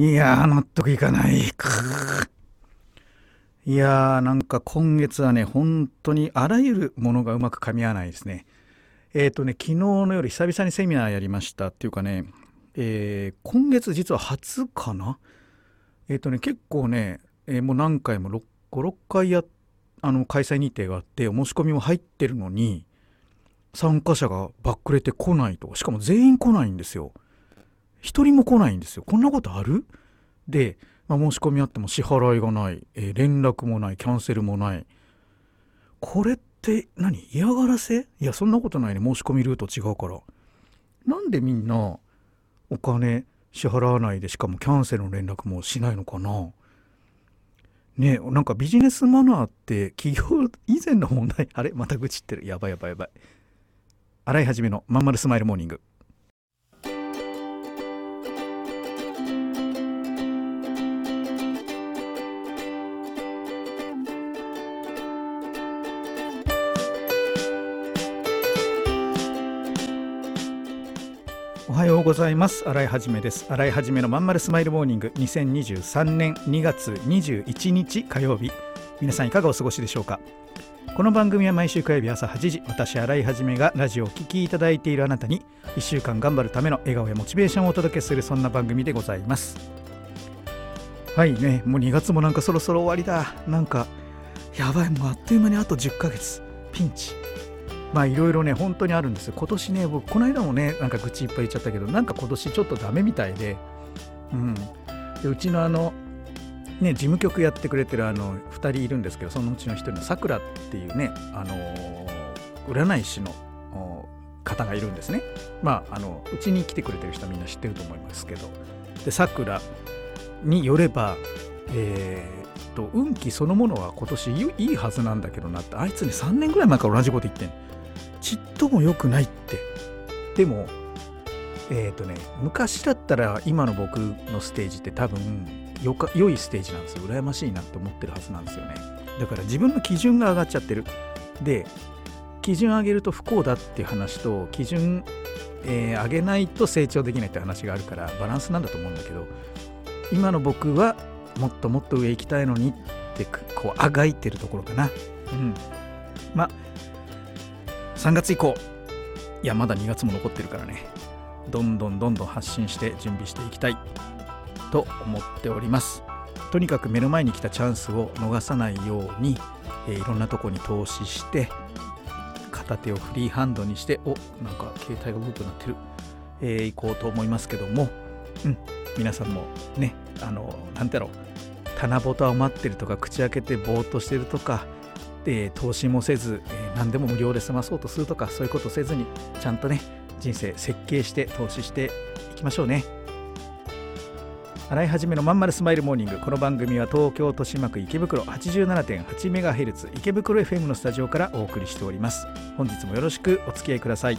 いやー、納得いかない。いやー、なんか今月はね、本当にあらゆるものがうまく噛み合わないですね。えっ、ー、とね、昨日の夜、久々にセミナーやりましたっていうかね、えー、今月実は初かな？えっ、ー、とね、結構ね、えもう何回も6、5、6回やあの開催日程があって、お申し込みも入ってるのに、参加者がバックれてこないとしかも全員来ないんですよ。一人も来ないんですよ。こんなことある？で、まあ、申し込みあっても支払いがない、えー、連絡もない、キャンセルもない。これって何？嫌がらせ？いや、そんなことないね。申し込みルート違うから。なんでみんなお金支払わないで、しかもキャンセルの連絡もしないのかな？ねなんかビジネスマナーって企業以前の問題、あれ？また愚痴ってる。やばいやばいやばい。洗い始めのまんまるスマイルモーニング。はようございます。洗いはじめです。洗いはじめのまんまるスマイルモーニング。2023年2月21日火曜日。皆さんいかがお過ごしでしょうか？この番組は毎週火曜日朝8時私新井はじめがラジオをお聴きいただいているあなたに1週間頑張るための笑顔やモチベーションをお届けするそんな番組でございます。はいねもう2月もなんかそろそろ終わりだ。なんかやばい。もうあっという間にあと10ヶ月。ピンチ。まあいろいろね本当にあるんですよ。今年ね僕この間もねなんか愚痴いっぱい言っちゃったけどなんか今年ちょっとダメみたいでうん。でうちのあのね、事務局やってくれてるあの2人いるんですけどそのうちの1人のさくらっていうね、あの占い師の方がいるんですね。まああのうちに来てくれてる人はみんな知ってると思いますけど。でさくらによれば、えー、と運気そのものは今年いいはずなんだけどなってあいつね3年ぐらい前から同じこと言ってんちっとも良くないって。でもえっ、ー、とね昔だったら今の僕のステージって多分よか良いステージなんですよ。羨ましいなって思ってるはずなんですよね。だから自分の基準が上がっちゃってる。で基準上げると不幸だっていう話と基準、えー、上げないと成長できないって話があるからバランスなんだと思うんだけど今の僕はもっともっと上行きたいのにってこうあがいてるところかな。うん。まあ3月以降。いやまだ2月も残ってるからね。どんどんどんどん発信して準備していきたい。と思っております。とにかく目の前に来たチャンスを逃さないように、えー、いろんなとこに投資して片手をフリーハンドにしておなんか携帯がブーとなってる、えー、行こうと思いますけども、うん、皆さんもねあのなんだろう。棚ぼたを待ってるとか口開けてぼーっとしてるとかで投資もせず、何でも無料で済まそうとするとかそういうことせずにちゃんとね人生設計して投資していきましょうね。洗い始めのまんまるスマイルモーニング。この番組は東京豊島区池袋 87.8MHz 池袋 FM のスタジオからお送りしております。本日もよろしくお付き合いください。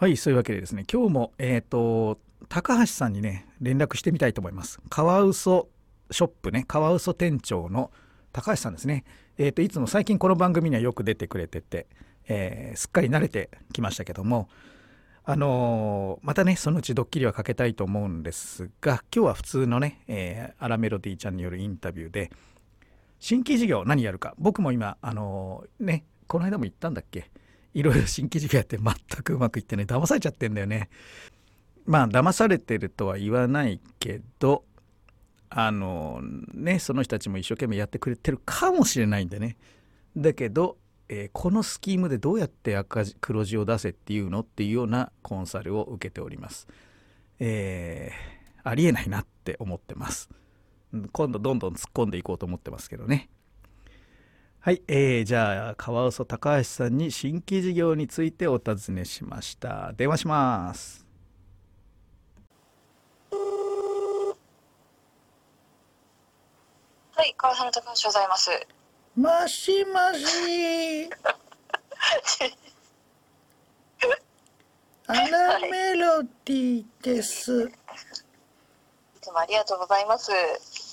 はいそういうわけでですね今日もえっ、ー、と高橋さんにね連絡してみたいと思います。カワウソショップねカワウソ店長の高橋さんですね、えー、といつも最近この番組にはよく出てくれてて、えーすっかり慣れてきましたけどもあのまたねそのうちドッキリはかけたいと思うんですが今日は普通のね、えーアラメロディーちゃんによるインタビューで新規事業何やるか僕も今あのーねこの間も言ったんだっけいろいろ新規事業やって全くうまくいってね騙されちゃってんだよね。まあ騙されてるとは言わないけどあのねその人たちも一生懸命やってくれてるかもしれないんでね。だけど、えーこのスキームでどうやって赤字黒字を出せっていうのっていうようなコンサルを受けております。えーありえないなって思ってます。今度どんどん突っ込んでいこうと思ってますけどね。はい、えー、じゃあカワウソ高橋さんに新規事業についてお尋ねしました。電話します。はい、川原高橋ございます。もしもしアラメロディです。いつもありがとうございます。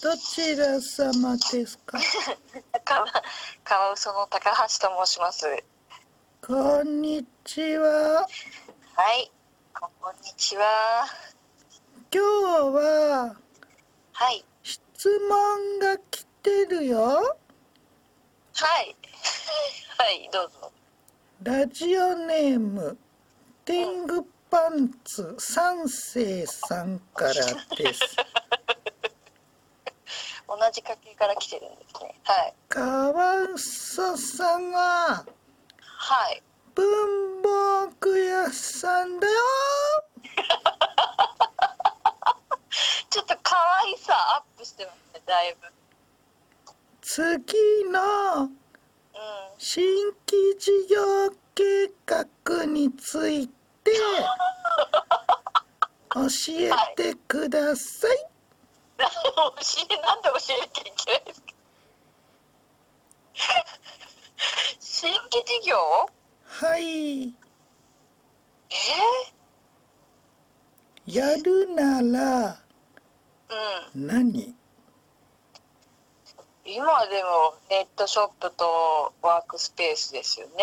どちら様ですか？川川嘘の高橋と申します。こんにちははい、こんにちは。今日ははい、質問が来てるよはい、はい、どうぞ。ラジオネームテングパンツ三世さんからです同じ家系から来てるんですね。はい、カワウソさんははい。文房具屋さんだよ ちょっと可愛さアップしてますね、だいぶ。次のうん、新規事業計画について 教えてください、教え、なんで教えなきゃいけないんですか？新規事業？はいえやるならー、うん。何？今でもネットショップとワークスペースですよね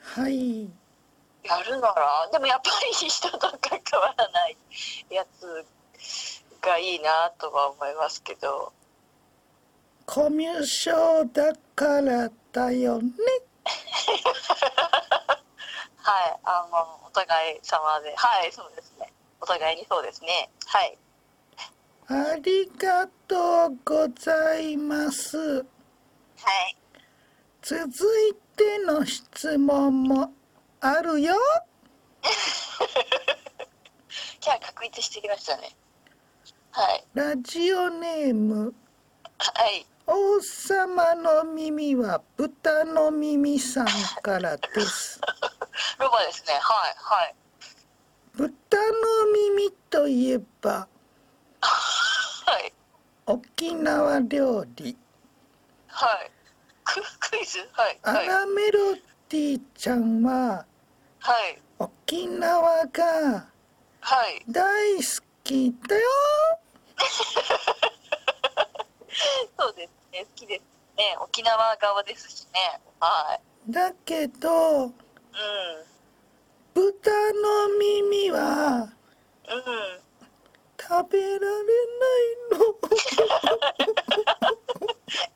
はいやるなら？でもやっぱり人と関わらないやつがいいなとは思いますけど。コミュ障だからだよね。はいあのお互い様で。はいそうですね。お互いにそうですね。はい。ありがとうございます。はい。続いての質問もあるよ。今日は確立してきましたねはい。ラジオネーム。はい。王様の耳は豚の耳さんからです。ロバですね。はいはい。豚の耳といえばはい。沖縄料理。はい。ククイズ？はいアはい。ラメロディちゃんははい。沖縄がはい。大好きだよ そうですね、好きですね。沖縄側ですしね。はだけどい。うん。豚の耳はうん。食べられないの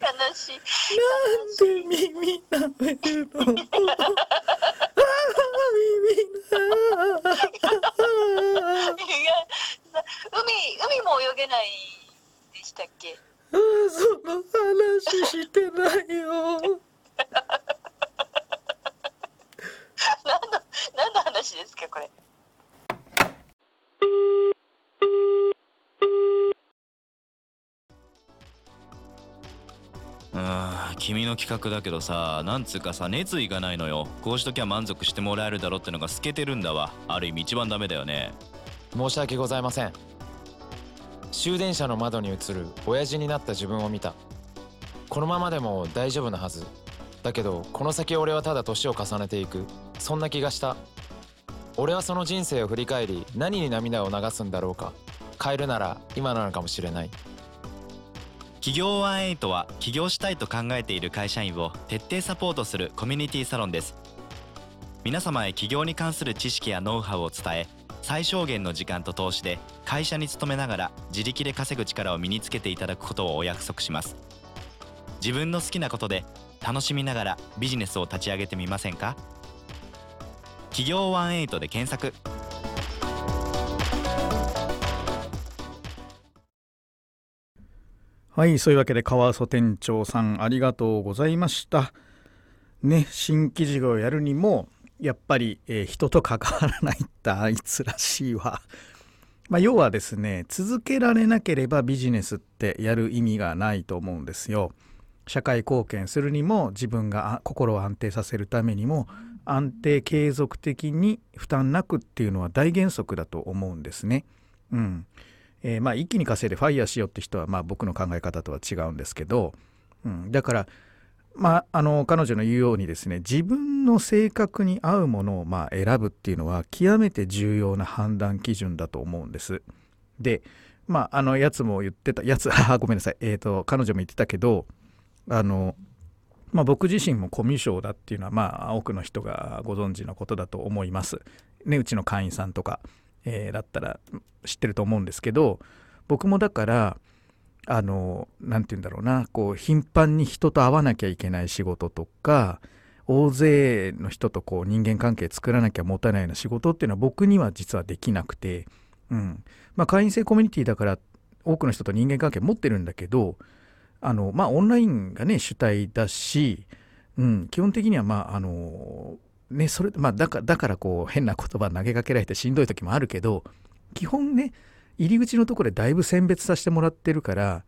悲しい。なんで耳食べるの あー耳だいや、な海、海も泳げないでしたっけ？あーその話してないよ 何の、何の話ですか、これ？うーん君の企画だけどさなんつうかさ熱意がないのよこうしときゃ満足してもらえるだろってのが透けてるんだわある意味一番ダメだよね申し訳ございません。終電車の窓に映る親父になった自分を見た。このままでも大丈夫なはず。だけどこの先俺はただ年を重ねていく。そんな気がした。俺はその人生を振り返り何に涙を流すんだろうか。変えるなら今なのかもしれない。企業18は起業したいと考えている会社員を徹底サポートするコミュニティサロンです。皆様へ起業に関する知識やノウハウを伝え最小限の時間と投資で会社に勤めながら自力で稼ぐ力を身につけていただくことをお約束します。自分の好きなことで楽しみながらビジネスを立ち上げてみませんか？企業18で検索。はいそういうわけで川曽店長さんありがとうございました。ね新規事業をやるにもやっぱり、えー人と関わらないってあいつらしいわ。まあ要はですね続けられなければビジネスってやる意味がないと思うんですよ。社会貢献するにも自分が心を安定させるためにも安定継続的に負担なくっていうのは大原則だと思うんですね。うん。えーまあ一気に稼いでファイヤーしようって人はまあ僕の考え方とは違うんですけど、うん、だからまああの彼女の言うようにですね自分の性格に合うものをま選ぶっていうのは極めて重要な判断基準だと思うんです。でまああのやつも言ってたやつ あごめんなさいえっ、と彼女も言ってたけどあのまあ、僕自身もコミュ障だっていうのはまあ多くの人がご存知のことだと思います。ねうちの会員さんとか、えーだったら知ってると思うんですけど僕もだからあの何て言うんだろうな。こう頻繁に人と会わなきゃいけない仕事とか大勢の人とこう人間関係作らなきゃ持たないような仕事っていうのは僕には実はできなくて、うん。まあ、会員制コミュニティだから多くの人と人間関係持ってるんだけどあのまあオンラインがね主体だし、うん、基本的にはまああのねそれまあだからだからこう変な言葉投げかけられてしんどい時もあるけど基本ね入り口のところでだいぶ選別させてもらってるから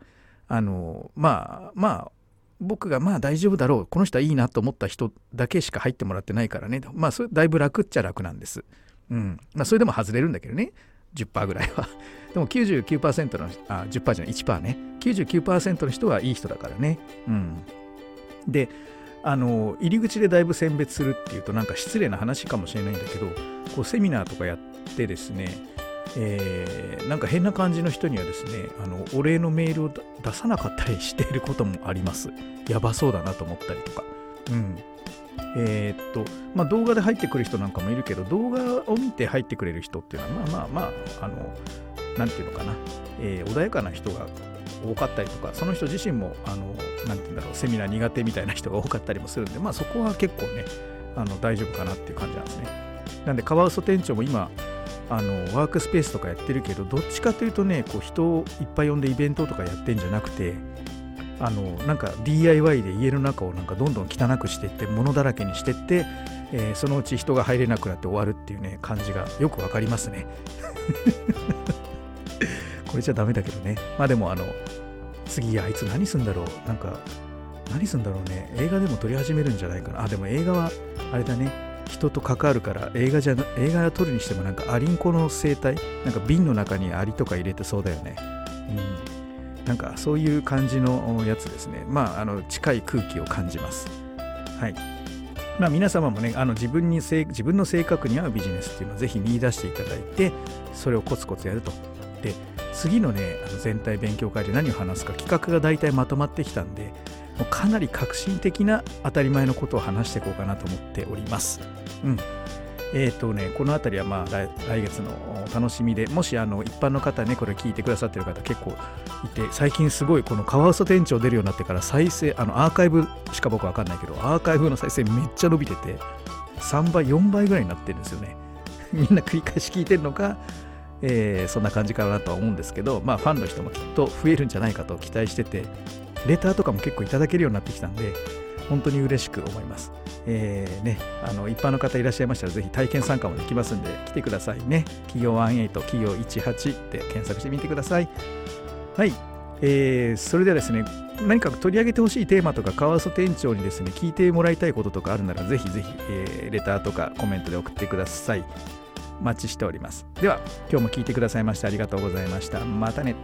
あのまあまあ僕がまあ大丈夫だろうこの人はいいなと思った人だけしか入ってもらってないからねまあそれだいぶ楽っちゃ楽なんです。うんまあ、それでも外れるんだけどね10%ぐらいは。でも99%のあ10%じゃない1%ね99%の人はいい人だからね。うん、であの入り口でだいぶ選別するっていうとなんか失礼な話かもしれないんだけどこうセミナーとかやってですねえーなんか変な感じの人にはですねあのお礼のメールを出さなかったりしていることもあります。やばそうだなと思ったりとか。うん。えーっとまあ動画で入ってくる人なんかもいるけど動画を見て入ってくれる人っていうのはまあまあまああのなんていうのかな、えー穏やかな人が多かったりとかその人自身もあのなんていうんだろうセミナー苦手みたいな人が多かったりもするんでまあそこは結構ねあの大丈夫かなっていう感じなんですね。なんでカワウソ店長も今あのワークスペースとかやってるけどどっちかというとねこう人をいっぱい呼んでイベントとかやってんじゃなくてあのなんか DIY で家の中をなんかどんどん汚くしていって物だらけにしていって、えーそのうち人が入れなくなって終わるっていうね感じがよくわかりますね。これじゃダメだけどね。まあでもあの次あいつ何すんだろう。なんか何すんだろうね。映画でも撮り始めるんじゃないかな。あでも映画はあれだね。人と関わるから映画じゃな映画撮るにしてもなんかアリンコの生態なんか瓶の中にアリとか入れてそうだよね。うん。なんかそういう感じのやつですね。まああの近い空気を感じます。はい。まあ皆様もねあの自分に自分の性格に合うビジネスっていうのをぜひ見出していただいてそれをコツコツやると。で次のねあの全体勉強会で何を話すか企画が大体まとまってきたんでもうかなり革新的な当たり前のことを話していこうかなと思っております。うん。えっ、とね、この辺りはまあ来来月の楽しみで、もしあの一般の方ね、これ聞いてくださってる方結構いて、最近すごいこのカワウソ店長出るようになってから再生、あのアーカイブしか僕わかんないけど、アーカイブの再生めっちゃ伸びてて、3倍、4倍ぐらいになってるんですよね。みんな繰り返し聞いてるのか、えーそんな感じかなとは思うんですけど、まあファンの人もきっと増えるんじゃないかと期待してて、レターとかも結構いただけるようになってきたんで、本当に嬉しく思います。えーね、あの一般の方いらっしゃいましたら、ぜひ体験参加もできますんで、来てくださいね。企業18、企業18で検索してみてください。はい。えーそれではですね、何か取り上げてほしいテーマとか、カワソ店長にですね、聞いてもらいたいこととかあるなら、ぜひぜひ、えーレターとかコメントで送ってください。お待ちしております。では、今日も聞いてくださいましてありがとうございました。またね。